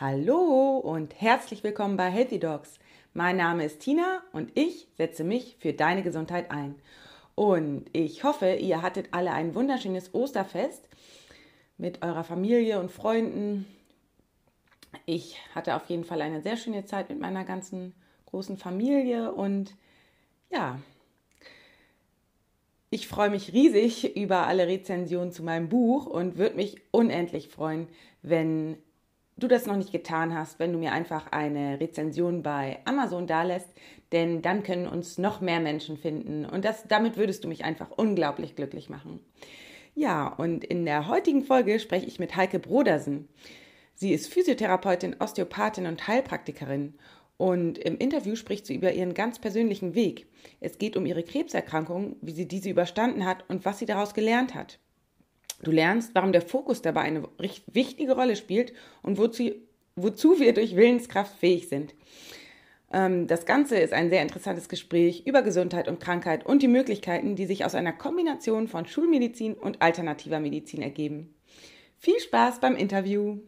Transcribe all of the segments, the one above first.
Hallo und herzlich willkommen bei Healthy Dogs. Mein Name ist Tina und ich setze mich für deine Gesundheit ein. Und ich hoffe, ihr hattet alle ein wunderschönes Osterfest mit eurer Familie und Freunden. Ich hatte auf jeden Fall eine sehr schöne Zeit mit meiner ganzen großen Familie und ja, ich freue mich riesig über alle Rezensionen zu meinem Buch und würde mich unendlich freuen, wenn du das noch nicht getan hast, wenn du mir einfach eine Rezension bei Amazon dalässt, denn dann können uns noch mehr Menschen finden und das, damit würdest du mich einfach unglaublich glücklich machen. Ja, und in der heutigen Folge spreche ich mit Heike Brodersen. Sie ist Physiotherapeutin, Osteopathin und Heilpraktikerin und im Interview spricht sie über ihren ganz persönlichen Weg. Es geht um ihre Krebserkrankung, wie sie diese überstanden hat und was sie daraus gelernt hat. Du lernst, warum der Fokus dabei eine wichtige Rolle spielt und wozu, wozu wir durch Willenskraft fähig sind. Ähm, das Ganze ist ein sehr interessantes Gespräch über Gesundheit und Krankheit und die Möglichkeiten, die sich aus einer Kombination von Schulmedizin und alternativer Medizin ergeben. Viel Spaß beim Interview!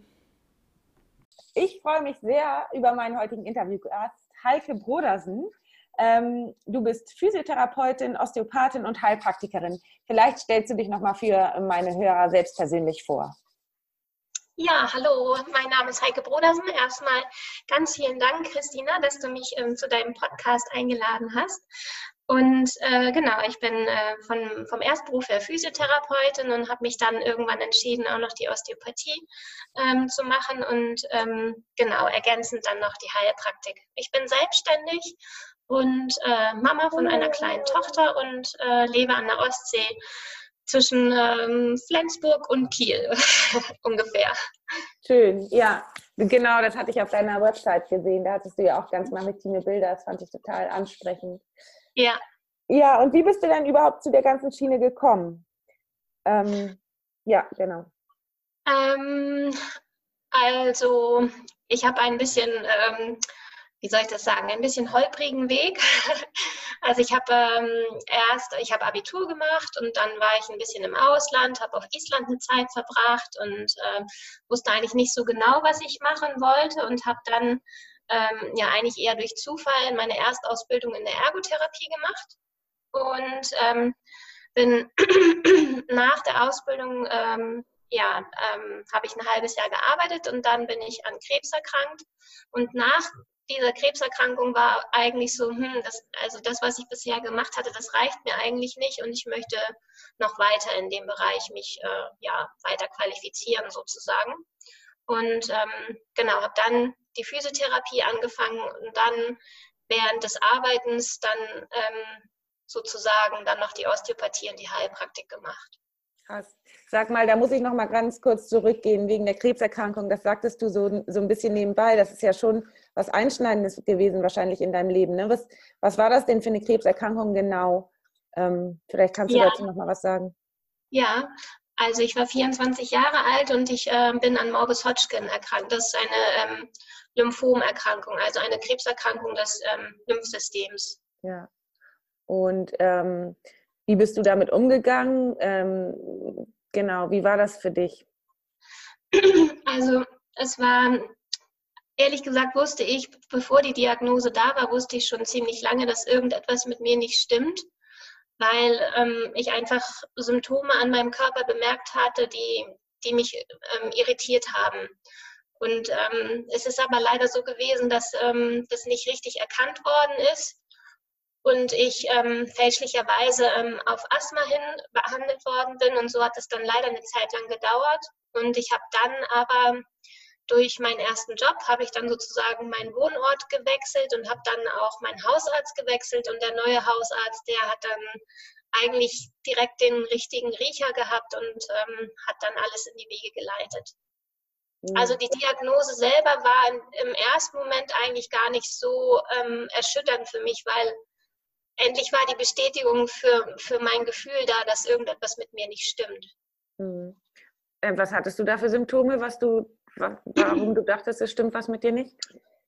Ich freue mich sehr über meinen heutigen Interviewgast, Heike Brodersen. Ähm, du bist Physiotherapeutin, Osteopathin und Heilpraktikerin. Vielleicht stellst du dich nochmal für meine Hörer selbst persönlich vor. Ja, hallo, mein Name ist Heike Brodersen. Erstmal ganz vielen Dank, Christina, dass du mich ähm, zu deinem Podcast eingeladen hast. Und äh, genau, ich bin äh, von, vom Erstberuf her Physiotherapeutin und habe mich dann irgendwann entschieden, auch noch die Osteopathie ähm, zu machen und ähm, genau ergänzend dann noch die Heilpraktik. Ich bin selbstständig und äh, Mama von einer kleinen Tochter und äh, lebe an der Ostsee zwischen ähm, Flensburg und Kiel ungefähr. Schön, ja. Genau, das hatte ich auf deiner Website gesehen. Da hattest du ja auch ganz maritime Bilder. Das fand ich total ansprechend. Ja. Ja, und wie bist du denn überhaupt zu der ganzen Schiene gekommen? Ähm, ja, genau. Ähm, also, ich habe ein bisschen, ähm, wie soll ich das sagen, ein bisschen holprigen Weg. Also ich habe ähm, erst, ich habe Abitur gemacht und dann war ich ein bisschen im Ausland, habe auf Island eine Zeit verbracht und äh, wusste eigentlich nicht so genau, was ich machen wollte und habe dann ähm, ja eigentlich eher durch Zufall meine Erstausbildung in der Ergotherapie gemacht und ähm, bin nach der Ausbildung ähm, ja, ähm, habe ich ein halbes Jahr gearbeitet und dann bin ich an Krebs erkrankt. Und nach dieser Krebserkrankung war eigentlich so, hm, das, also das, was ich bisher gemacht hatte, das reicht mir eigentlich nicht und ich möchte noch weiter in dem Bereich mich äh, ja, weiter qualifizieren sozusagen. Und ähm, genau, habe dann die Physiotherapie angefangen und dann während des Arbeitens dann ähm, sozusagen dann noch die Osteopathie und die Heilpraktik gemacht. Krass. Sag mal, da muss ich noch mal ganz kurz zurückgehen wegen der Krebserkrankung. Das sagtest du so, so ein bisschen nebenbei. Das ist ja schon was Einschneidendes gewesen wahrscheinlich in deinem Leben. Ne? Was, was war das denn für eine Krebserkrankung genau? Ähm, vielleicht kannst du ja. dazu noch mal was sagen. Ja, also ich war 24 Jahre alt und ich äh, bin an Morbus Hodgkin erkrankt. Das ist eine ähm, Lymphomerkrankung, also eine Krebserkrankung des ähm, Lymphsystems. Ja. Und ähm, wie bist du damit umgegangen? Ähm, genau, wie war das für dich? Also es war, ehrlich gesagt, wusste ich, bevor die Diagnose da war, wusste ich schon ziemlich lange, dass irgendetwas mit mir nicht stimmt, weil ähm, ich einfach Symptome an meinem Körper bemerkt hatte, die, die mich ähm, irritiert haben. Und ähm, es ist aber leider so gewesen, dass ähm, das nicht richtig erkannt worden ist und ich ähm, fälschlicherweise ähm, auf Asthma hin behandelt worden bin und so hat es dann leider eine Zeit lang gedauert und ich habe dann aber durch meinen ersten Job habe ich dann sozusagen meinen Wohnort gewechselt und habe dann auch meinen Hausarzt gewechselt und der neue Hausarzt, der hat dann eigentlich direkt den richtigen Riecher gehabt und ähm, hat dann alles in die Wege geleitet. Mhm. Also die Diagnose selber war im ersten Moment eigentlich gar nicht so ähm, erschütternd für mich, weil endlich war die Bestätigung für, für mein Gefühl da, dass irgendetwas mit mir nicht stimmt. Mhm. Äh, was hattest du da für Symptome, was du, warum du dachtest, es stimmt was mit dir nicht?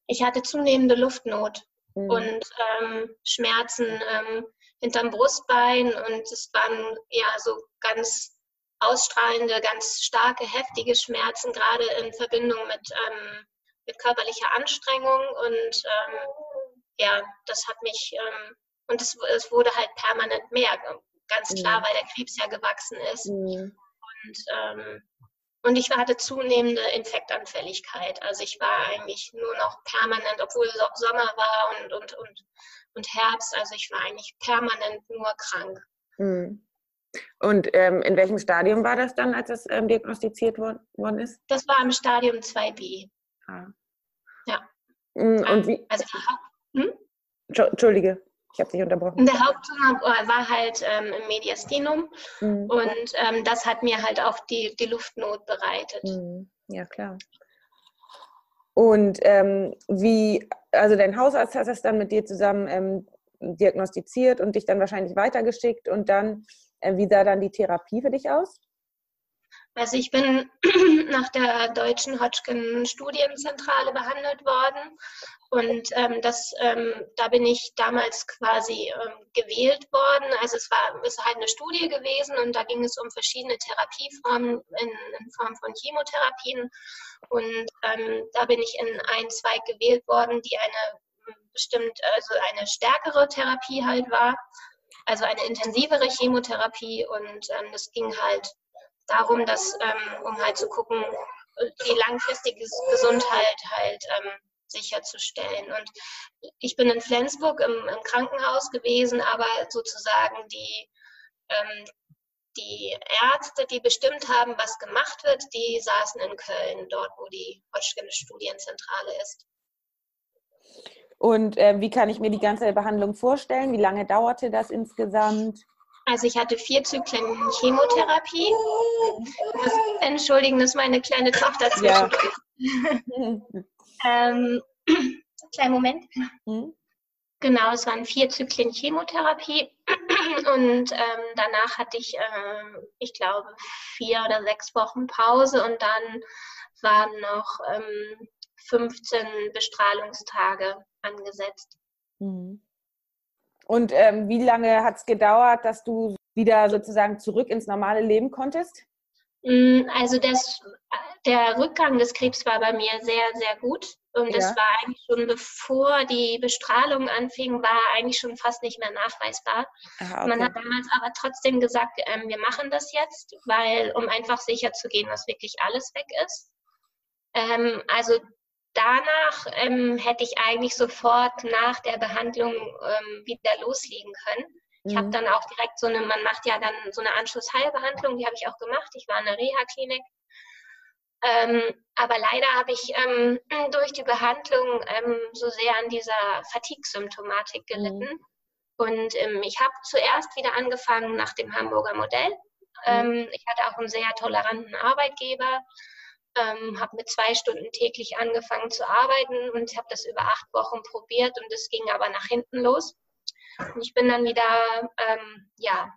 Ich hatte zunehmende Luftnot mhm. und ähm, Schmerzen ähm, hinterm Brustbein und es waren ja so ganz ausstrahlende, ganz starke, heftige Schmerzen, gerade in Verbindung mit ähm, mit körperlicher Anstrengung und ähm, ja, das hat mich, ähm, und es, es wurde halt permanent mehr, ganz klar, mhm. weil der Krebs ja gewachsen ist. Mhm. Und, ähm, und ich hatte zunehmende Infektanfälligkeit. Also ich war eigentlich nur noch permanent, obwohl Sommer war und, und, und, und Herbst, also ich war eigentlich permanent nur krank. Mhm. Und ähm, in welchem Stadium war das dann, als es ähm, diagnostiziert worden ist? Das war im Stadium 2b. Ah. Ja. Mm, und wie? Also, hm? Entschuldige, ich habe dich unterbrochen. Der Haupttumor war halt ähm, im Mediastinum mhm. und ähm, das hat mir halt auch die, die Luftnot bereitet. Mhm. Ja, klar. Und ähm, wie, also dein Hausarzt hat das dann mit dir zusammen ähm, diagnostiziert und dich dann wahrscheinlich weitergeschickt und dann, äh, wie sah dann die Therapie für dich aus? Also ich bin nach der deutschen Hodgkin-Studienzentrale behandelt worden. Und ähm, das, ähm, da bin ich damals quasi ähm, gewählt worden. Also es war es halt eine Studie gewesen und da ging es um verschiedene Therapieformen in, in Form von Chemotherapien. Und ähm, da bin ich in ein Zweig gewählt worden, die eine bestimmt also eine stärkere Therapie halt war, also eine intensivere Chemotherapie und ähm, das ging halt darum, dass, ähm, um halt zu gucken, die langfristige Gesundheit halt ähm, sicherzustellen. Und ich bin in Flensburg im, im Krankenhaus gewesen, aber sozusagen die, ähm, die Ärzte, die bestimmt haben, was gemacht wird, die saßen in Köln, dort, wo die Hodgkin Studienzentrale ist. Und äh, wie kann ich mir die ganze Behandlung vorstellen? Wie lange dauerte das insgesamt? Also ich hatte vier Zyklen Chemotherapie. Das, entschuldigen, das ist meine kleine Tochter zwischendurch. Ja. ähm, kleinen Moment. Mhm. Genau, es waren vier Zyklen Chemotherapie und ähm, danach hatte ich, äh, ich glaube, vier oder sechs Wochen Pause und dann waren noch ähm, 15 Bestrahlungstage angesetzt. Mhm. Und ähm, wie lange hat es gedauert, dass du wieder sozusagen zurück ins normale Leben konntest? Mm, also das, der Rückgang des Krebs war bei mir sehr, sehr gut. Und ja. das war eigentlich schon bevor die Bestrahlung anfing, war eigentlich schon fast nicht mehr nachweisbar. Aha, okay. Man hat damals aber trotzdem gesagt, ähm, wir machen das jetzt, weil um einfach sicher zu gehen, dass wirklich alles weg ist. Ähm, also danach ähm, hätte ich eigentlich sofort nach der Behandlung ähm, wieder loslegen können. Mhm. Ich habe dann auch direkt so eine, man macht ja dann so eine Anschlussheilbehandlung, die habe ich auch gemacht. Ich war in der Reha-Klinik. Ähm, aber leider habe ich ähm, durch die Behandlung ähm, so sehr an dieser Fatigue-Symptomatik mhm. gelitten. Mhm. Und ähm, ich habe zuerst wieder angefangen nach dem Hamburger Modell. Mhm. ich hatte auch einen sehr toleranten Arbeitgeber ähm, habe mit zwei Stunden täglich angefangen zu arbeiten und habe das über acht Wochen probiert und es ging aber nach hinten los. Und ich bin dann wieder, ähm, ja,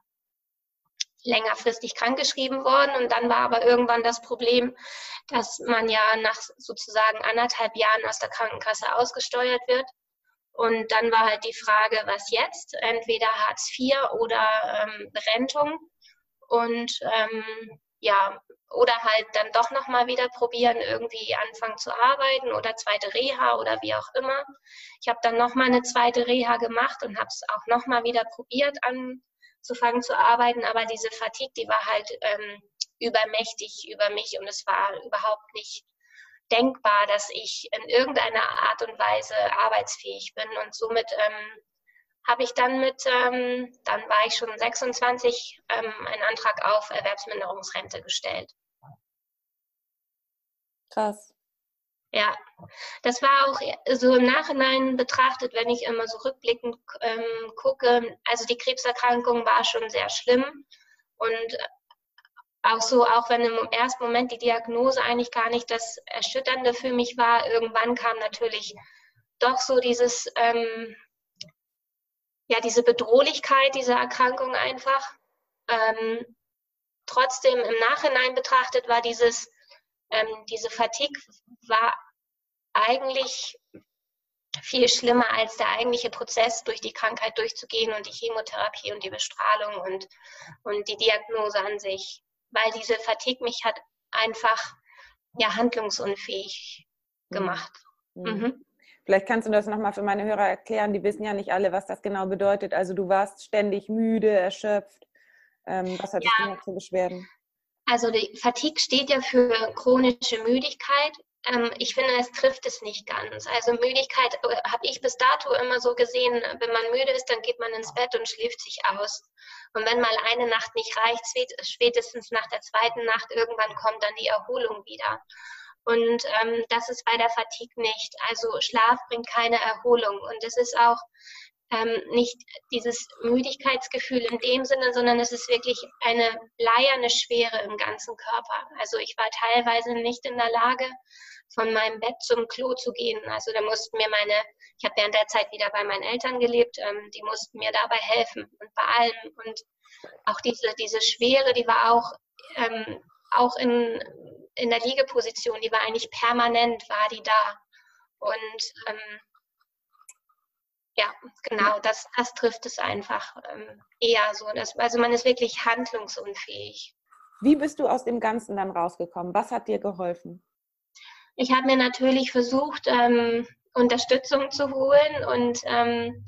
längerfristig krankgeschrieben worden und dann war aber irgendwann das Problem, dass man ja nach sozusagen anderthalb Jahren aus der Krankenkasse ausgesteuert wird. Und dann war halt die Frage, was jetzt? Entweder Hartz IV oder ähm, Berentung. Und ähm, ja, oder halt dann doch nochmal wieder probieren, irgendwie anfangen zu arbeiten oder zweite Reha oder wie auch immer. Ich habe dann nochmal eine zweite Reha gemacht und habe es auch nochmal wieder probiert, anzufangen zu arbeiten, aber diese Fatigue, die war halt ähm, übermächtig über mich und es war überhaupt nicht denkbar, dass ich in irgendeiner Art und Weise arbeitsfähig bin und somit ähm, habe ich dann mit, ähm, dann war ich schon 26, ähm, einen Antrag auf Erwerbsminderungsrente gestellt. Krass. Ja, das war auch so im Nachhinein betrachtet, wenn ich immer so rückblickend ähm, gucke. Also die Krebserkrankung war schon sehr schlimm und auch so, auch wenn im ersten Moment die Diagnose eigentlich gar nicht das Erschütternde für mich war, irgendwann kam natürlich doch so dieses, ähm, ja, diese Bedrohlichkeit dieser Erkrankung einfach. Ähm, trotzdem im Nachhinein betrachtet war dieses, ähm, diese Fatigue war eigentlich viel schlimmer als der eigentliche Prozess, durch die Krankheit durchzugehen und die Chemotherapie und die Bestrahlung und, und die Diagnose an sich. Weil diese Fatigue mich hat einfach ja, handlungsunfähig gemacht. Mhm. Mhm. Vielleicht kannst du das nochmal für meine Hörer erklären. Die wissen ja nicht alle, was das genau bedeutet. Also du warst ständig müde, erschöpft. Ähm, was hattest ja. noch für Beschwerden? Also die Fatigue steht ja für chronische Müdigkeit. Ähm, ich finde, es trifft es nicht ganz. Also Müdigkeit äh, habe ich bis dato immer so gesehen, wenn man müde ist, dann geht man ins Bett und schläft sich aus. Und wenn mal eine Nacht nicht reicht, spätestens nach der zweiten Nacht irgendwann kommt dann die Erholung wieder. Und ähm, das ist bei der Fatigue nicht. Also Schlaf bringt keine Erholung. Und es ist auch ähm, nicht dieses Müdigkeitsgefühl in dem Sinne, sondern es ist wirklich eine bleierne Schwere im ganzen Körper. Also ich war teilweise nicht in der Lage, von meinem Bett zum Klo zu gehen. Also da mussten mir meine, ich habe während der Zeit wieder bei meinen Eltern gelebt, ähm, die mussten mir dabei helfen und bei allem. Und auch diese, diese Schwere, die war auch, ähm, auch in, in der Liegeposition, die war eigentlich permanent, war die da. Und ähm, ja, genau, das, das trifft es einfach ähm, eher so. Dass, also man ist wirklich handlungsunfähig. Wie bist du aus dem Ganzen dann rausgekommen? Was hat dir geholfen? Ich habe mir natürlich versucht, ähm, Unterstützung zu holen und ähm,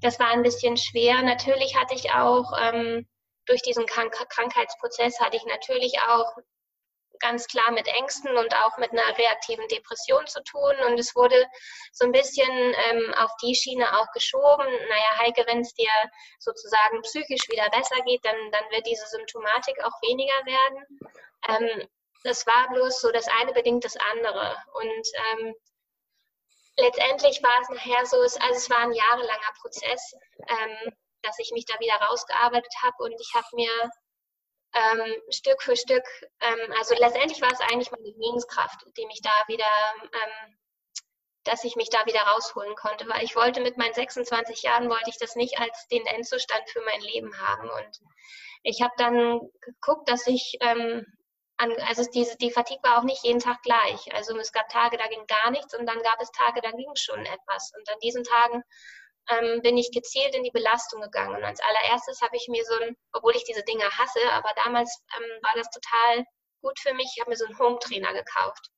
das war ein bisschen schwer. Natürlich hatte ich auch ähm, durch diesen Krank Krankheitsprozess hatte ich natürlich auch ganz klar mit Ängsten und auch mit einer reaktiven Depression zu tun. Und es wurde so ein bisschen ähm, auf die Schiene auch geschoben. Naja, Heike, wenn es dir sozusagen psychisch wieder besser geht, dann, dann wird diese Symptomatik auch weniger werden. Ähm, das war bloß so, das eine bedingt das andere. Und ähm, letztendlich war es nachher so, also es war ein jahrelanger Prozess, ähm, dass ich mich da wieder rausgearbeitet habe und ich habe mir ähm, Stück für Stück, ähm, also letztendlich war es eigentlich meine Lebenskraft, die mich da wieder, ähm, dass ich mich da wieder rausholen konnte, weil ich wollte mit meinen 26 Jahren, wollte ich das nicht als den Endzustand für mein Leben haben. Und ich habe dann geguckt, dass ich, ähm, an, also diese, die Fatigue war auch nicht jeden Tag gleich, also es gab Tage, da ging gar nichts und dann gab es Tage, da ging schon etwas. Und an diesen Tagen ähm, bin ich gezielt in die Belastung gegangen. Und als allererstes habe ich mir so ein, obwohl ich diese Dinge hasse, aber damals ähm, war das total gut für mich, ich habe mir so einen Home-Trainer gekauft.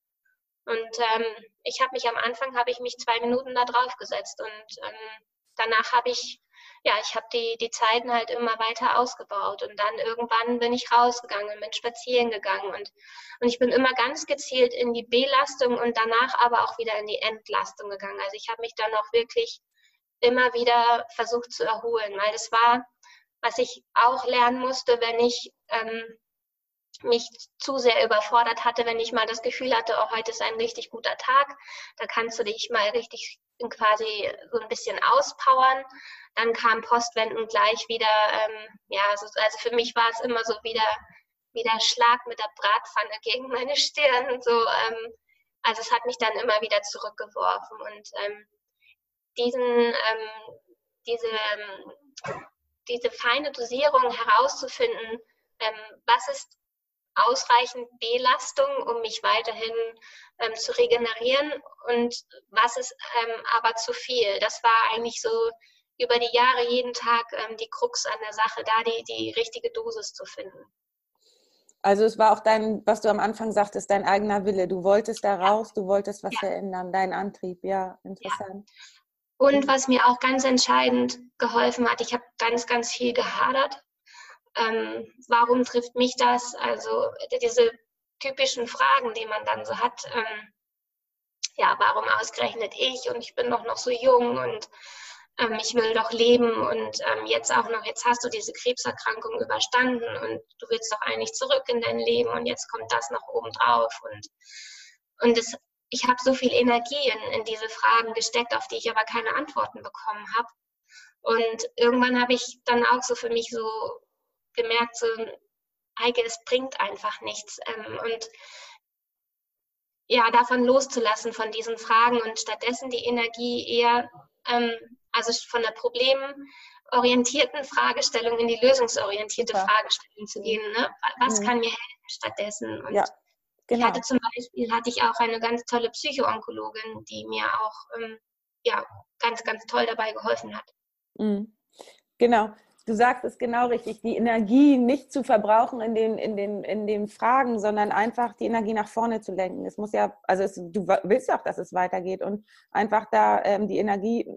Und ähm, ich habe mich am Anfang, habe ich mich zwei Minuten da drauf gesetzt und ähm, danach habe ich, ja, ich habe die, die Zeiten halt immer weiter ausgebaut und dann irgendwann bin ich rausgegangen, bin spazieren gegangen und, und ich bin immer ganz gezielt in die Belastung und danach aber auch wieder in die Entlastung gegangen. Also ich habe mich dann auch wirklich immer wieder versucht zu erholen, weil das war, was ich auch lernen musste, wenn ich ähm, mich zu sehr überfordert hatte, wenn ich mal das Gefühl hatte, oh, heute ist ein richtig guter Tag, da kannst du dich mal richtig quasi so ein bisschen auspowern. Dann kam Postwenden gleich wieder, ähm, ja, also, also, für mich war es immer so wieder, wieder Schlag mit der Bratpfanne gegen meine Stirn. So, ähm, also es hat mich dann immer wieder zurückgeworfen und ähm, diesen, ähm, diese, ähm, diese feine Dosierung herauszufinden, ähm, was ist ausreichend Belastung, um mich weiterhin ähm, zu regenerieren und was ist ähm, aber zu viel. Das war eigentlich so über die Jahre jeden Tag ähm, die Krux an der Sache, da die, die richtige Dosis zu finden. Also es war auch dein, was du am Anfang sagtest, dein eigener Wille. Du wolltest da raus, du wolltest was ja. verändern, dein Antrieb, ja, interessant. Ja. Und was mir auch ganz entscheidend geholfen hat, ich habe ganz, ganz viel gehadert. Ähm, warum trifft mich das? Also diese typischen Fragen, die man dann so hat. Ähm, ja, warum ausgerechnet ich und ich bin doch noch so jung und ähm, ich will doch leben und ähm, jetzt auch noch, jetzt hast du diese Krebserkrankung überstanden und du willst doch eigentlich zurück in dein Leben und jetzt kommt das noch oben drauf und und es ich habe so viel Energie in, in diese Fragen gesteckt, auf die ich aber keine Antworten bekommen habe. Und irgendwann habe ich dann auch so für mich so gemerkt, so, Heike, es bringt einfach nichts. Ähm, und ja, davon loszulassen, von diesen Fragen und stattdessen die Energie eher, ähm, also von der problemorientierten Fragestellung in die lösungsorientierte ja. Fragestellung zu gehen. Ne? Was mhm. kann mir helfen stattdessen? Und ja. Genau. Ich hatte zum Beispiel hatte ich auch eine ganz tolle Psychoonkologin, die mir auch ähm, ja, ganz, ganz toll dabei geholfen hat. Mhm. Genau. du sagst es genau richtig, die Energie nicht zu verbrauchen in den, in den, in den Fragen, sondern einfach die Energie nach vorne zu lenken. Es muss ja, also es, du willst ja auch, dass es weitergeht und einfach da ähm, die Energie,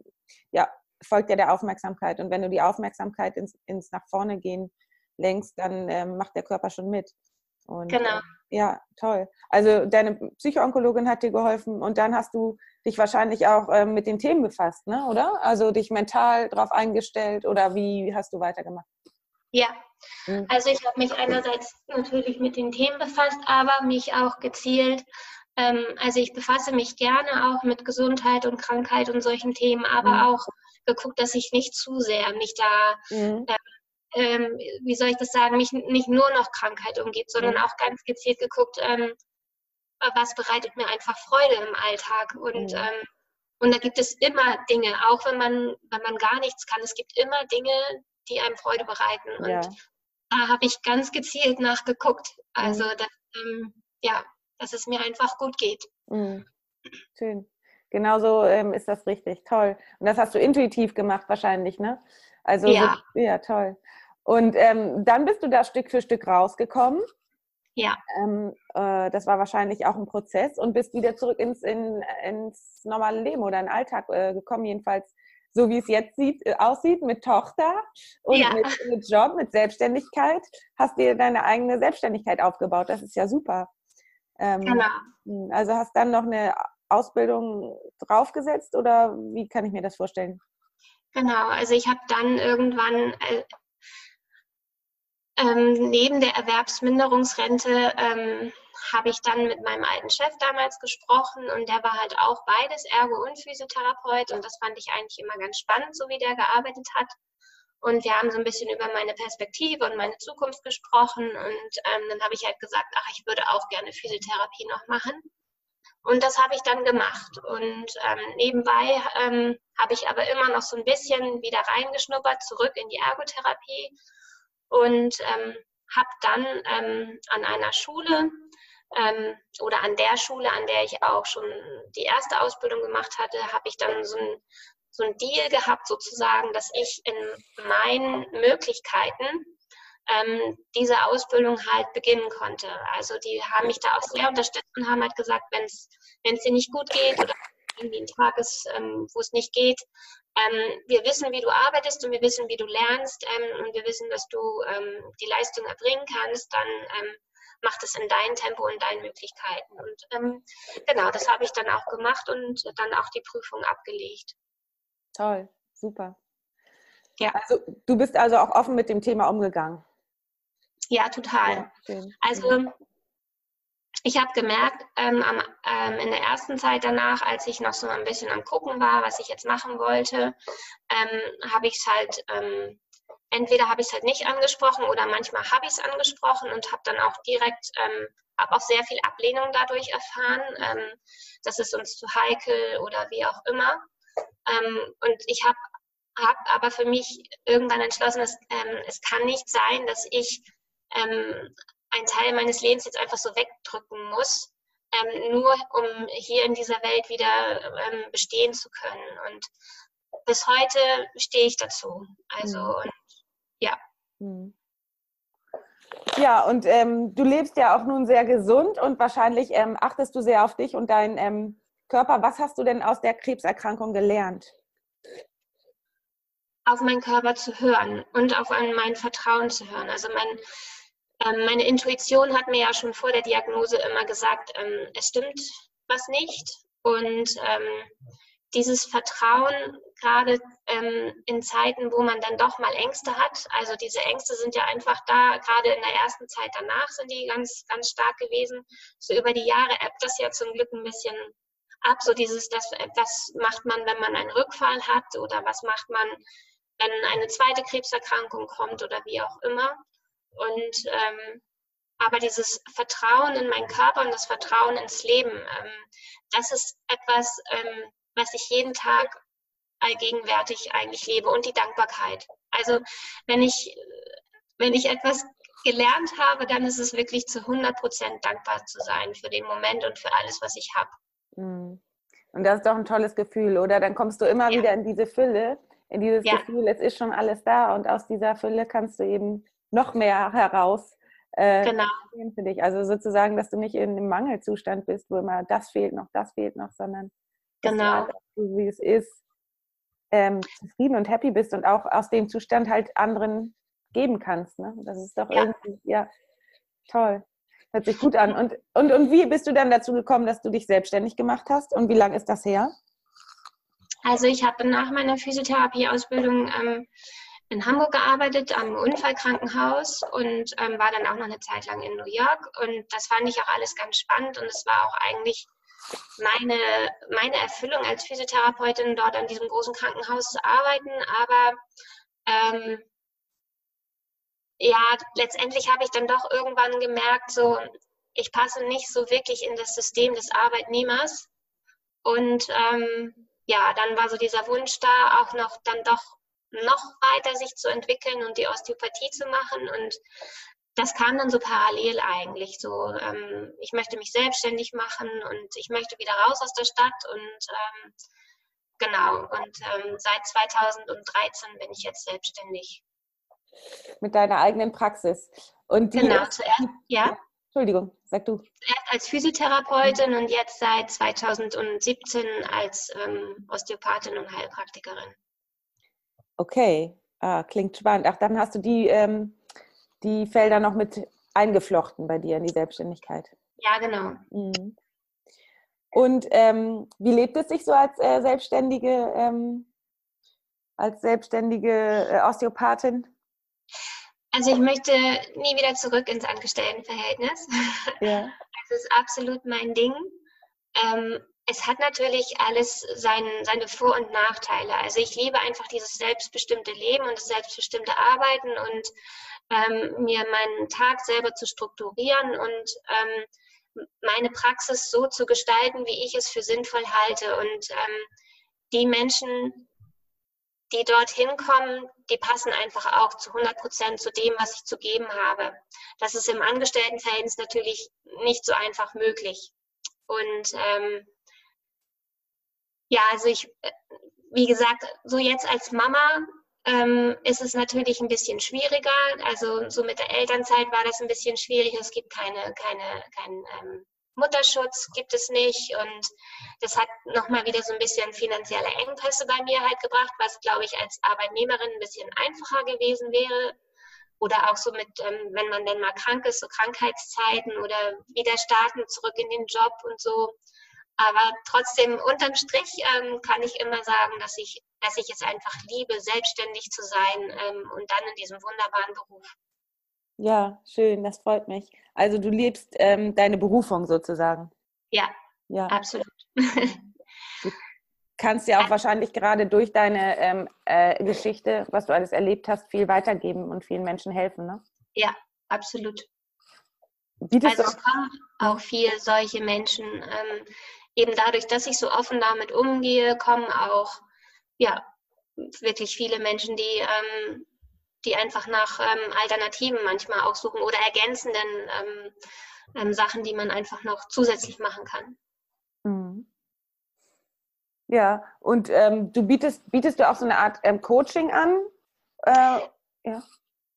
ja, folgt ja der Aufmerksamkeit. Und wenn du die Aufmerksamkeit ins, ins nach vorne gehen lenkst, dann ähm, macht der Körper schon mit. Und, genau. Äh, ja, toll. Also deine Psychoonkologin hat dir geholfen und dann hast du dich wahrscheinlich auch ähm, mit den Themen befasst, ne? oder? Also dich mental darauf eingestellt oder wie hast du weitergemacht? Ja, mhm. also ich habe mich einerseits natürlich mit den Themen befasst, aber mich auch gezielt, ähm, also ich befasse mich gerne auch mit Gesundheit und Krankheit und solchen Themen, aber mhm. auch geguckt, dass ich nicht zu sehr mich da mhm. äh, ähm, wie soll ich das sagen, mich nicht nur noch Krankheit umgeht, sondern mhm. auch ganz gezielt geguckt, ähm, was bereitet mir einfach Freude im Alltag. Und, mhm. ähm, und da gibt es immer Dinge, auch wenn man, wenn man gar nichts kann, es gibt immer Dinge, die einem Freude bereiten. Und ja. da habe ich ganz gezielt nachgeguckt. Also, mhm. dass, ähm, ja, dass es mir einfach gut geht. Mhm. Schön. Genauso ähm, ist das richtig. Toll. Und das hast du intuitiv gemacht wahrscheinlich, ne? Also ja, so, ja toll. Und ähm, dann bist du da Stück für Stück rausgekommen. Ja. Ähm, äh, das war wahrscheinlich auch ein Prozess und bist wieder zurück ins, in, ins normale Leben oder in den Alltag äh, gekommen, jedenfalls so wie es jetzt sieht, äh, aussieht, mit Tochter und ja. mit, mit, Job, mit Selbstständigkeit, hast dir deine eigene Selbstständigkeit aufgebaut. Das ist ja super. Ähm, genau. Hm, also hast dann noch eine Ausbildung draufgesetzt oder wie kann ich mir das vorstellen? Genau, also ich habe dann irgendwann äh, ähm, neben der Erwerbsminderungsrente ähm, habe ich dann mit meinem alten Chef damals gesprochen und der war halt auch beides Ergo und Physiotherapeut und das fand ich eigentlich immer ganz spannend, so wie der gearbeitet hat. Und wir haben so ein bisschen über meine Perspektive und meine Zukunft gesprochen und ähm, dann habe ich halt gesagt, ach, ich würde auch gerne Physiotherapie noch machen. Und das habe ich dann gemacht. Und ähm, nebenbei ähm, habe ich aber immer noch so ein bisschen wieder reingeschnuppert, zurück in die Ergotherapie und ähm, habe dann ähm, an einer Schule ähm, oder an der Schule, an der ich auch schon die erste Ausbildung gemacht hatte, habe ich dann so ein, so ein Deal gehabt sozusagen, dass ich in meinen Möglichkeiten ähm, diese Ausbildung halt beginnen konnte. Also die haben mich da auch sehr unterstützt und haben halt gesagt, wenn es dir nicht gut geht oder irgendwie ein Tag ist, ähm, wo es nicht geht, ähm, wir wissen, wie du arbeitest und wir wissen, wie du lernst ähm, und wir wissen, dass du ähm, die Leistung erbringen kannst, dann ähm, mach das in deinem Tempo und deinen Möglichkeiten. Und ähm, genau, das habe ich dann auch gemacht und dann auch die Prüfung abgelegt. Toll, super. Ja. Also du bist also auch offen mit dem Thema umgegangen. Ja, total. Ja, also ich habe gemerkt, ähm, am, ähm, in der ersten Zeit danach, als ich noch so ein bisschen am Gucken war, was ich jetzt machen wollte, ähm, habe ich es halt, ähm, entweder habe ich es halt nicht angesprochen oder manchmal habe ich es angesprochen und habe dann auch direkt, ähm, habe auch sehr viel Ablehnung dadurch erfahren, ähm, das ist uns zu heikel oder wie auch immer. und ich habe hab aber für mich irgendwann entschlossen, dass, es kann nicht sein, dass ich ähm, einen Teil meines Lebens jetzt einfach so wegdrücken muss, ähm, nur um hier in dieser Welt wieder ähm, bestehen zu können. Und bis heute stehe ich dazu. Also, mhm. und, ja. Mhm. Ja, und ähm, du lebst ja auch nun sehr gesund und wahrscheinlich ähm, achtest du sehr auf dich und deinen ähm, Körper. Was hast du denn aus der Krebserkrankung gelernt? Auf meinen Körper zu hören und auf mein Vertrauen zu hören. Also mein, meine Intuition hat mir ja schon vor der Diagnose immer gesagt, ähm, es stimmt was nicht. Und ähm, dieses Vertrauen, gerade ähm, in Zeiten, wo man dann doch mal Ängste hat, also diese Ängste sind ja einfach da, gerade in der ersten Zeit danach sind die ganz, ganz stark gewesen. So über die Jahre ebbt das ja zum Glück ein bisschen ab, so dieses, das, was macht man, wenn man einen Rückfall hat oder was macht man, wenn eine zweite Krebserkrankung kommt oder wie auch immer. Und ähm, aber dieses Vertrauen in meinen Körper und das Vertrauen ins Leben, ähm, das ist etwas, ähm, was ich jeden Tag allgegenwärtig eigentlich lebe und die Dankbarkeit. Also wenn ich, wenn ich etwas gelernt habe, dann ist es wirklich zu 100 Prozent dankbar zu sein für den Moment und für alles, was ich habe. Hm. Und das ist doch ein tolles Gefühl, oder? Dann kommst du immer ja. wieder in diese Fülle, in dieses ja. Gefühl, es ist schon alles da und aus dieser Fülle kannst du eben noch mehr heraus äh, genau. für dich. Also sozusagen, dass du nicht in einem Mangelzustand bist, wo immer das fehlt noch, das fehlt noch, sondern genau. du, wie es ist, ähm, zufrieden und happy bist und auch aus dem Zustand halt anderen geben kannst. Ne? Das ist doch ja. irgendwie, ja, toll. Hört sich gut an. Und, und, und wie bist du dann dazu gekommen, dass du dich selbstständig gemacht hast? Und wie lange ist das her? Also ich habe nach meiner Physiotherapieausbildung ähm, in Hamburg gearbeitet, am Unfallkrankenhaus und ähm, war dann auch noch eine Zeit lang in New York. Und das fand ich auch alles ganz spannend und es war auch eigentlich meine, meine Erfüllung als Physiotherapeutin, dort an diesem großen Krankenhaus zu arbeiten. Aber ähm, ja, letztendlich habe ich dann doch irgendwann gemerkt, so ich passe nicht so wirklich in das System des Arbeitnehmers. Und ähm, ja, dann war so dieser Wunsch da, auch noch dann doch noch weiter sich zu entwickeln und die Osteopathie zu machen. Und das kam dann so parallel eigentlich. So, ähm, ich möchte mich selbstständig machen und ich möchte wieder raus aus der Stadt und ähm, genau. Und ähm, seit 2013 bin ich jetzt selbstständig mit deiner eigenen Praxis. Und genau, zuerst, ja. Entschuldigung, sag du. Zuerst als Physiotherapeutin und jetzt seit 2017 als ähm, Osteopathin und Heilpraktikerin. Okay, ah, klingt spannend. Ach, dann hast du die, ähm, die Felder noch mit eingeflochten bei dir in die Selbstständigkeit. Ja, genau. Mhm. Und ähm, wie lebt es sich so als äh, selbstständige, ähm, als selbstständige äh, Osteopathin? Also ich möchte nie wieder zurück ins Angestelltenverhältnis. Ja. Das ist absolut mein Ding. Ähm, es hat natürlich alles sein, seine Vor- und Nachteile. Also ich liebe einfach dieses selbstbestimmte Leben und das selbstbestimmte Arbeiten und ähm, mir meinen Tag selber zu strukturieren und ähm, meine Praxis so zu gestalten, wie ich es für sinnvoll halte. Und ähm, die Menschen, die dorthin kommen, die passen einfach auch zu 100 Prozent zu dem, was ich zu geben habe. Das ist im Angestelltenverhältnis natürlich nicht so einfach möglich. Und ähm, ja, also ich, äh, wie gesagt, so jetzt als Mama ähm, ist es natürlich ein bisschen schwieriger. Also so mit der Elternzeit war das ein bisschen schwierig. Es gibt keine, keine, kein ähm, Mutterschutz gibt es nicht und das hat nochmal wieder so ein bisschen finanzielle Engpässe bei mir halt gebracht, was glaube ich als Arbeitnehmerin ein bisschen einfacher gewesen wäre. Oder auch so mit, ähm, wenn man denn mal krank ist, so Krankheitszeiten oder wieder starten, zurück in den Job und so. Aber trotzdem, unterm Strich ähm, kann ich immer sagen, dass ich, dass ich es einfach liebe, selbstständig zu sein ähm, und dann in diesem wunderbaren Beruf. Ja, schön, das freut mich. Also du lebst ähm, deine Berufung sozusagen. Ja, ja. absolut. Du kannst ja auch wahrscheinlich gerade durch deine ähm, äh, Geschichte, was du alles erlebt hast, viel weitergeben und vielen Menschen helfen, ne? Ja, absolut. Bietest also es kommen auch viele solche Menschen. Ähm, eben dadurch, dass ich so offen damit umgehe, kommen auch ja wirklich viele Menschen, die ähm, die einfach nach ähm, Alternativen manchmal auch suchen oder ergänzenden ähm, ähm, Sachen, die man einfach noch zusätzlich machen kann. Mhm. Ja, und ähm, du bietest, bietest du auch so eine Art ähm, Coaching an? Äh, ja.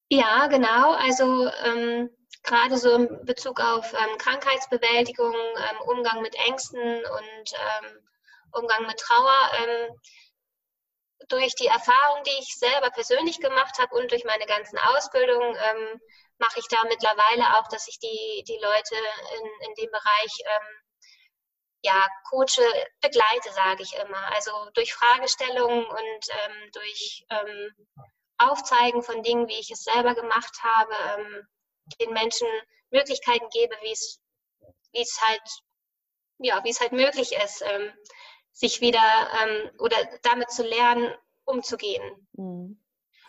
ja, genau. Also gerade so in Bezug auf Krankheitsbewältigung, Umgang mit Ängsten und Umgang mit Trauer durch die Erfahrung, die ich selber persönlich gemacht habe und durch meine ganzen Ausbildungen, ähm, mache ich da mittlerweile auch, dass ich die, die Leute in, in dem Bereich ähm, ja, coache, begleite, sage ich immer. Also durch Fragestellungen und ähm, durch ähm, Aufzeigen von Dingen, wie ich es selber gemacht habe, ähm, den Menschen Möglichkeiten gebe, wie es, wie es halt, ja, wie es halt möglich ist, ähm, sich wieder ähm, oder damit zu lernen, umzugehen. Mhm.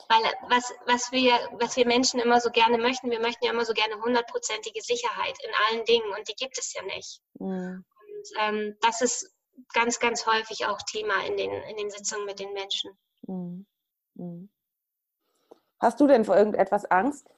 Weil was, was, wir, was wir Menschen immer so gerne möchten, wir möchten ja immer so gerne hundertprozentige Sicherheit in allen Dingen und die gibt es ja nicht. Mhm. Und ähm, das ist ganz, ganz häufig auch Thema in den, in den Sitzungen mit den Menschen. Mhm. mhm. Hast du denn vor irgendetwas Angst?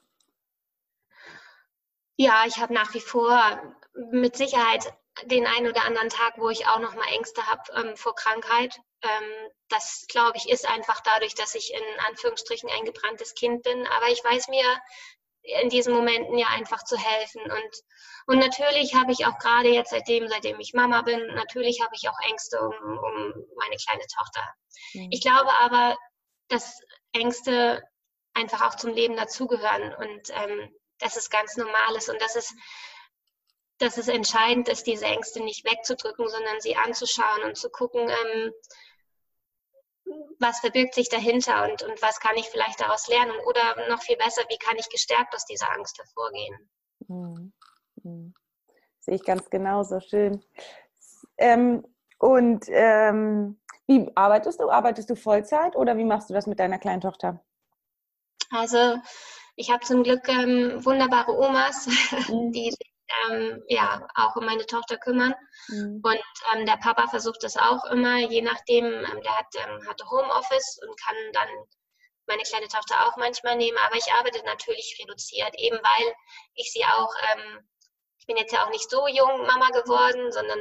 Ja, ich habe nach wie vor mit Sicherheit den einen oder anderen Tag, wo ich auch noch mal Ängste habe ähm, vor Krankheit. Ähm, das, glaube ich, ist einfach dadurch, dass ich in Anführungsstrichen ein gebranntes Kind bin. Aber ich weiß mir in diesen Momenten ja einfach zu helfen. Und, und natürlich habe ich auch gerade jetzt, seitdem, seitdem ich Mama bin, natürlich habe ich auch Ängste um, um meine kleine Tochter. Mhm. Ich glaube aber, dass Ängste einfach auch zum Leben dazugehören und ähm, dass es ganz normal ist und dass es, dass es entscheidend ist, diese Ängste nicht wegzudrücken, sondern sie anzuschauen und zu gucken, ähm, was verbirgt sich dahinter und, und was kann ich vielleicht daraus lernen oder noch viel besser, wie kann ich gestärkt aus dieser Angst hervorgehen. Mhm. Mhm. Sehe ich ganz genauso, schön. Ähm, und ähm, wie arbeitest du? Arbeitest du Vollzeit oder wie machst du das mit deiner kleinen Tochter? Also ich habe zum Glück ähm, wunderbare Omas, mhm. die sich ähm, ja auch um meine Tochter kümmern. Mhm. Und ähm, der Papa versucht das auch immer, je nachdem, ähm, der hat, ähm, hatte Homeoffice und kann dann meine kleine Tochter auch manchmal nehmen, aber ich arbeite natürlich reduziert, eben weil ich sie auch, ähm, ich bin jetzt ja auch nicht so jung Mama geworden, sondern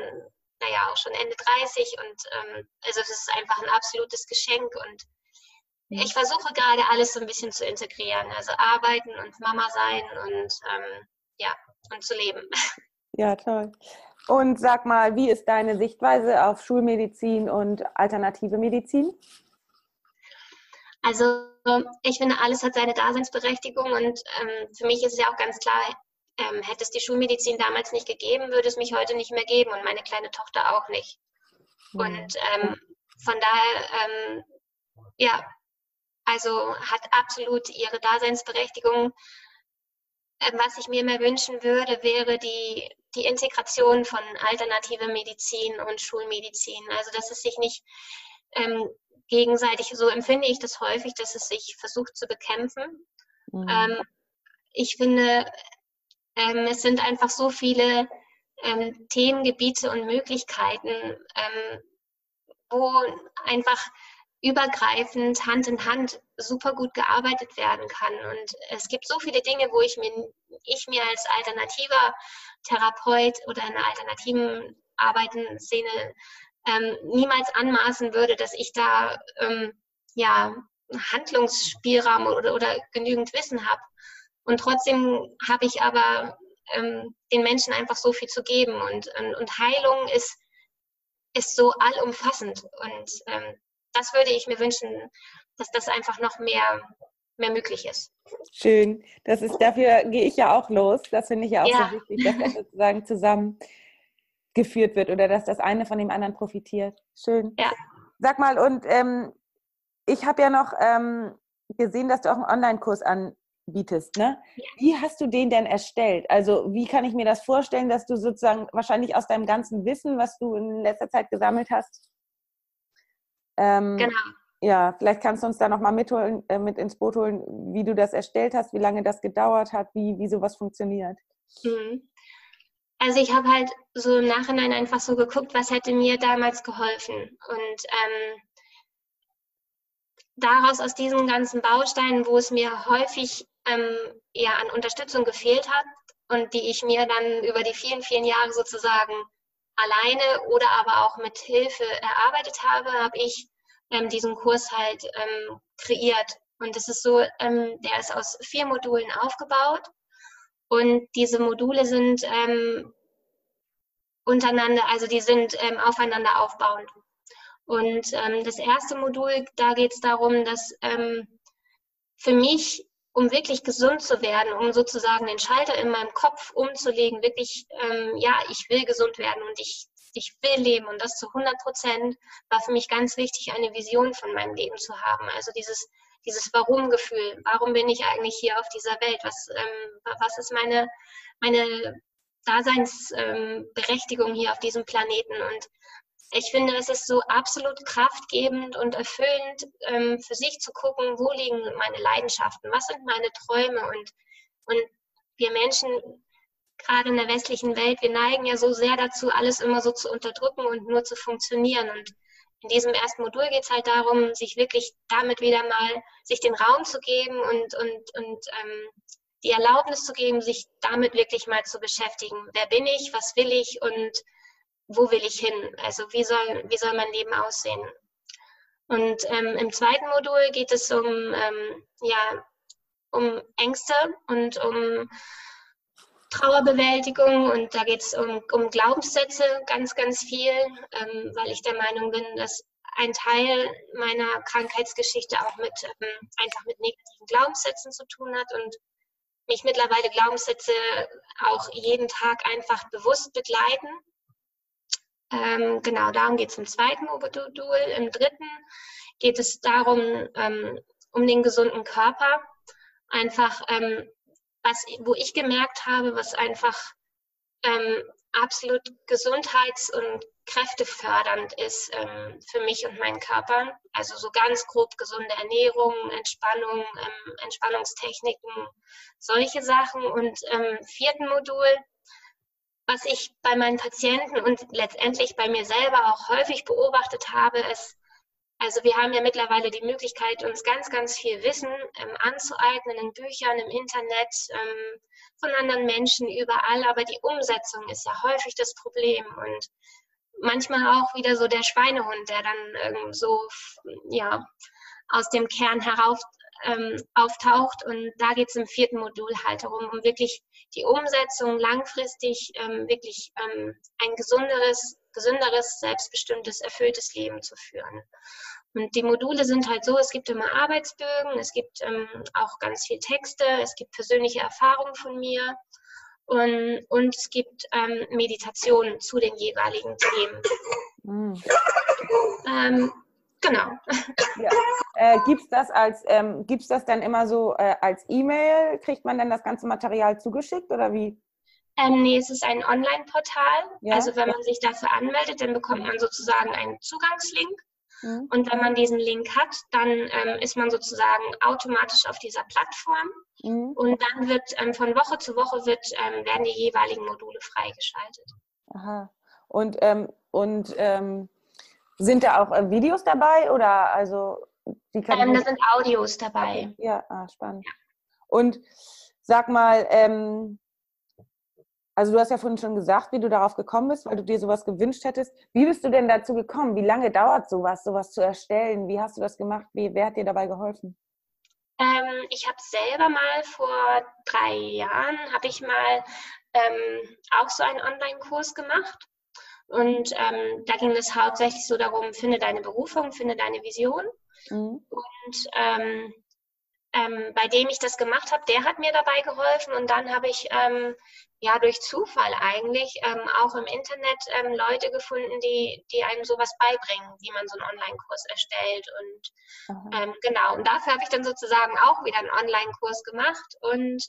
naja, auch schon Ende 30 und ähm, also es ist einfach ein absolutes Geschenk und ich versuche gerade alles so ein bisschen zu integrieren, also arbeiten und Mama sein und ähm, ja, und zu leben. Ja, toll. Und sag mal, wie ist deine Sichtweise auf Schulmedizin und alternative Medizin? Also ich finde, alles hat seine Daseinsberechtigung und ähm, für mich ist es ja auch ganz klar, ähm, hätte es die Schulmedizin damals nicht gegeben, würde es mich heute nicht mehr geben und meine kleine Tochter auch nicht. Mhm. Und ähm, von daher, ähm, ja, also hat absolut ihre Daseinsberechtigung. Ähm, was ich mir mehr wünschen würde, wäre die, die Integration von alternativer Medizin und Schulmedizin. Also dass es sich nicht ähm, gegenseitig, so empfinde ich das häufig, dass es sich versucht zu bekämpfen. Mhm. Ähm, ich finde, ähm, es sind einfach so viele ähm, Themengebiete und Möglichkeiten, ähm, wo einfach übergreifend Hand in Hand super gut gearbeitet werden kann. Und es gibt so viele Dinge, wo ich mir, ich mir als alternativer Therapeut oder in einer alternativen arbeitenden Szene ähm, niemals anmaßen würde, dass ich da ähm, ja, Handlungsspielraum oder, oder genügend Wissen habe. Und trotzdem habe ich aber ähm, den Menschen einfach so viel zu geben. Und, und, und Heilung ist, ist so allumfassend. Und ähm, das würde ich mir wünschen, dass das einfach noch mehr, mehr möglich ist. Schön. Das ist, dafür gehe ich ja auch los. Das finde ich ja auch ja. so wichtig, dass das sozusagen zusammengeführt wird oder dass das eine von dem anderen profitiert. Schön. Ja. Sag mal, und ähm, ich habe ja noch ähm, gesehen, dass du auch einen Online-Kurs anbietest. Ne? Ja. Wie hast du den denn erstellt? Also wie kann ich mir das vorstellen, dass du sozusagen wahrscheinlich aus deinem ganzen Wissen, was du in letzter Zeit gesammelt hast, ähm, genau. Ja, vielleicht kannst du uns da nochmal mitholen, äh, mit ins Boot holen, wie du das erstellt hast, wie lange das gedauert hat, wie, wie sowas funktioniert. Mhm. Also ich habe halt so im Nachhinein einfach so geguckt, was hätte mir damals geholfen. Und ähm, daraus aus diesen ganzen Bausteinen, wo es mir häufig ähm, ja, an Unterstützung gefehlt hat und die ich mir dann über die vielen, vielen Jahre sozusagen alleine oder aber auch mit Hilfe erarbeitet habe, habe ich ähm, diesen Kurs halt ähm, kreiert. Und es ist so, ähm, der ist aus vier Modulen aufgebaut und diese Module sind ähm, untereinander, also die sind ähm, aufeinander aufbauend. Und ähm, das erste Modul, da geht es darum, dass für mich um wirklich gesund zu werden, um sozusagen den Schalter in meinem Kopf umzulegen, wirklich, ähm, ja, ich will gesund werden und ich, ich will leben und das zu 100 Prozent, war für mich ganz wichtig, eine Vision von meinem Leben zu haben. Also dieses, dieses Warum-Gefühl. Warum bin ich eigentlich hier auf dieser Welt? Was, ähm, was ist meine, meine Daseinsberechtigung ähm, hier auf diesem Planeten? Und ich finde, es ist so absolut kraftgebend und erfüllend, ähm, für sich zu gucken, wo liegen meine Leidenschaften, was sind meine Träume und, und wir Menschen, gerade in der westlichen Welt, wir neigen ja so sehr dazu, alles immer so zu unterdrücken und nur zu funktionieren. Und in diesem ersten Modul geht es halt darum, sich wirklich damit wieder mal, sich den Raum zu geben und, und, und ähm, die Erlaubnis zu geben, sich damit wirklich mal zu beschäftigen. Wer bin ich? Was will ich? Und wo will ich hin? Also wie soll, wie soll mein Leben aussehen? Und ähm, im zweiten Modul geht es um, ähm, ja, um Ängste und um Trauerbewältigung und da geht es um, um Glaubenssätze ganz, ganz viel, ähm, weil ich der Meinung bin, dass ein Teil meiner Krankheitsgeschichte auch mit ähm, einfach mit negativen Glaubenssätzen zu tun hat und mich mittlerweile Glaubenssätze auch jeden Tag einfach bewusst begleiten. Ähm, genau, darum geht es im zweiten Modul. Im dritten geht es darum, ähm, um den gesunden Körper. Einfach ähm, was, wo ich gemerkt habe, was einfach ähm, absolut gesundheits- und kräftefördernd ist ähm, für mich und meinen Körper. Also so ganz grob gesunde Ernährung, Entspannung, ähm, Entspannungstechniken, solche Sachen. Und im vierten Modul, was ich bei meinen Patienten und letztendlich bei mir selber auch häufig beobachtet habe, ist, also wir haben ja mittlerweile die Möglichkeit, uns ganz, ganz viel Wissen ähm, anzueignen in Büchern, im Internet, ähm, von anderen Menschen, überall. Aber die Umsetzung ist ja häufig das Problem und manchmal auch wieder so der Schweinehund, der dann ähm, so ja, aus dem Kern herauf ähm, auftaucht. Und da geht es im vierten Modul halt darum, um wirklich die Umsetzung langfristig ähm, wirklich ähm, ein gesunderes, gesünderes, selbstbestimmtes, erfülltes Leben zu führen. Und die Module sind halt so, es gibt immer Arbeitsbögen, es gibt ähm, auch ganz viel Texte, es gibt persönliche Erfahrungen von mir und, und es gibt ähm, Meditationen zu den jeweiligen Themen. Mhm. Genau. Ja. Äh, Gibt es das als, ähm, gibt's das dann immer so äh, als E-Mail? Kriegt man dann das ganze Material zugeschickt oder wie? Ähm, nee, es ist ein Online-Portal. Ja? Also wenn man sich dafür anmeldet, dann bekommt man sozusagen einen Zugangslink. Mhm. Und wenn man diesen Link hat, dann ähm, ist man sozusagen automatisch auf dieser Plattform. Mhm. Und dann wird ähm, von Woche zu Woche wird, ähm, werden die jeweiligen Module freigeschaltet. Aha. Und, ähm, und ähm, sind da auch äh, Videos dabei oder also wie kann ähm, Da sind Audios dabei. Okay. Ja, ah, spannend. Ja. Und sag mal, ähm, also du hast ja vorhin schon gesagt, wie du darauf gekommen bist, weil du dir sowas gewünscht hättest. Wie bist du denn dazu gekommen? Wie lange dauert sowas, sowas zu erstellen? Wie hast du das gemacht? Wie, wer hat dir dabei geholfen? Ähm, ich habe selber mal vor drei Jahren, habe ich mal ähm, auch so einen Online-Kurs gemacht. Und ähm, da ging es hauptsächlich so darum, finde deine Berufung, finde deine Vision. Mhm. Und ähm, ähm, bei dem ich das gemacht habe, der hat mir dabei geholfen und dann habe ich ähm, ja durch Zufall eigentlich ähm, auch im Internet ähm, Leute gefunden, die, die einem sowas beibringen, wie man so einen Online-Kurs erstellt und genau und dafür habe ich dann sozusagen auch wieder einen Online-Kurs gemacht und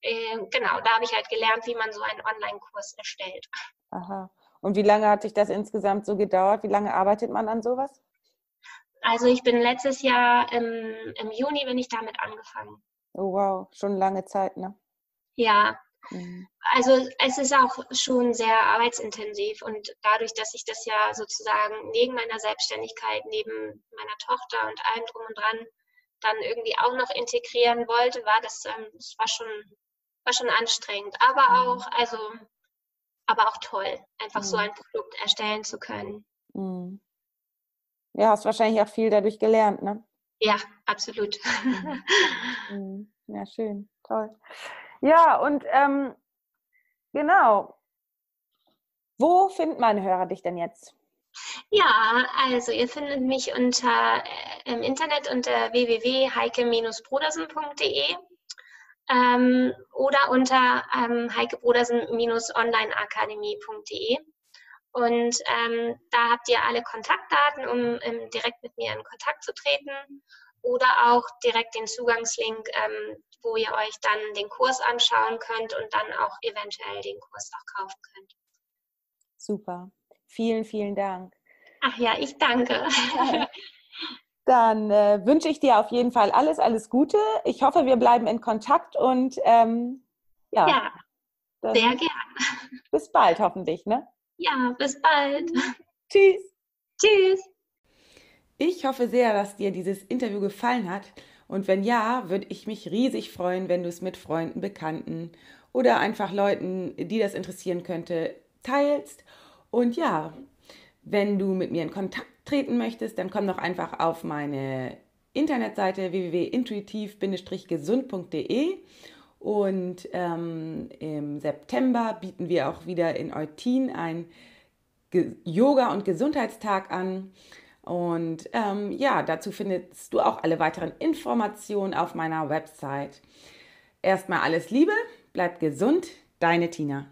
äh, genau da habe ich halt gelernt, wie man so einen Online-Kurs erstellt. Aha. Und wie lange hat sich das insgesamt so gedauert? Wie lange arbeitet man an sowas? Also ich bin letztes Jahr im, im Juni bin ich damit angefangen. Oh wow, schon lange Zeit, ne? Ja. Mhm. Also es ist auch schon sehr arbeitsintensiv und dadurch, dass ich das ja sozusagen neben meiner Selbstständigkeit, neben meiner Tochter und allem drum und dran dann irgendwie auch noch integrieren wollte, war das, ähm, das war schon, war schon anstrengend. Aber mhm. auch, also, aber auch toll, einfach mhm. so ein Produkt erstellen zu können. Mhm. Ja, hast wahrscheinlich auch viel dadurch gelernt, ne? Ja, absolut. Mhm. Mhm. Ja, schön, toll. Ja, und ähm, genau. Wo findet meine Hörer dich denn jetzt? Ja, also ihr findet mich unter äh, im Internet unter www.heike-brodersen.de ähm, oder unter ähm, heikebrodersen-onlineakademie.de. Und ähm, da habt ihr alle Kontaktdaten, um ähm, direkt mit mir in Kontakt zu treten oder auch direkt den Zugangslink, ähm, wo ihr euch dann den Kurs anschauen könnt und dann auch eventuell den Kurs auch kaufen könnt. Super. Vielen, vielen Dank. Ach ja, ich danke. Dann äh, wünsche ich dir auf jeden Fall alles, alles Gute. Ich hoffe, wir bleiben in Kontakt und ähm, ja. Ja, sehr gern. Bis bald hoffentlich, ne? Ja, bis bald. Tschüss. Tschüss. Ich hoffe sehr, dass dir dieses Interview gefallen hat. Und wenn ja, würde ich mich riesig freuen, wenn du es mit Freunden, Bekannten oder einfach Leuten, die das interessieren könnte, teilst. Und ja, wenn du mit mir in Kontakt treten möchtest, dann komm doch einfach auf meine Internetseite www.intuitiv-gesund.de und ähm, im September bieten wir auch wieder in Eutin ein Yoga- und Gesundheitstag an. Und ähm, ja, dazu findest du auch alle weiteren Informationen auf meiner Website. Erstmal alles Liebe, bleib gesund, deine Tina.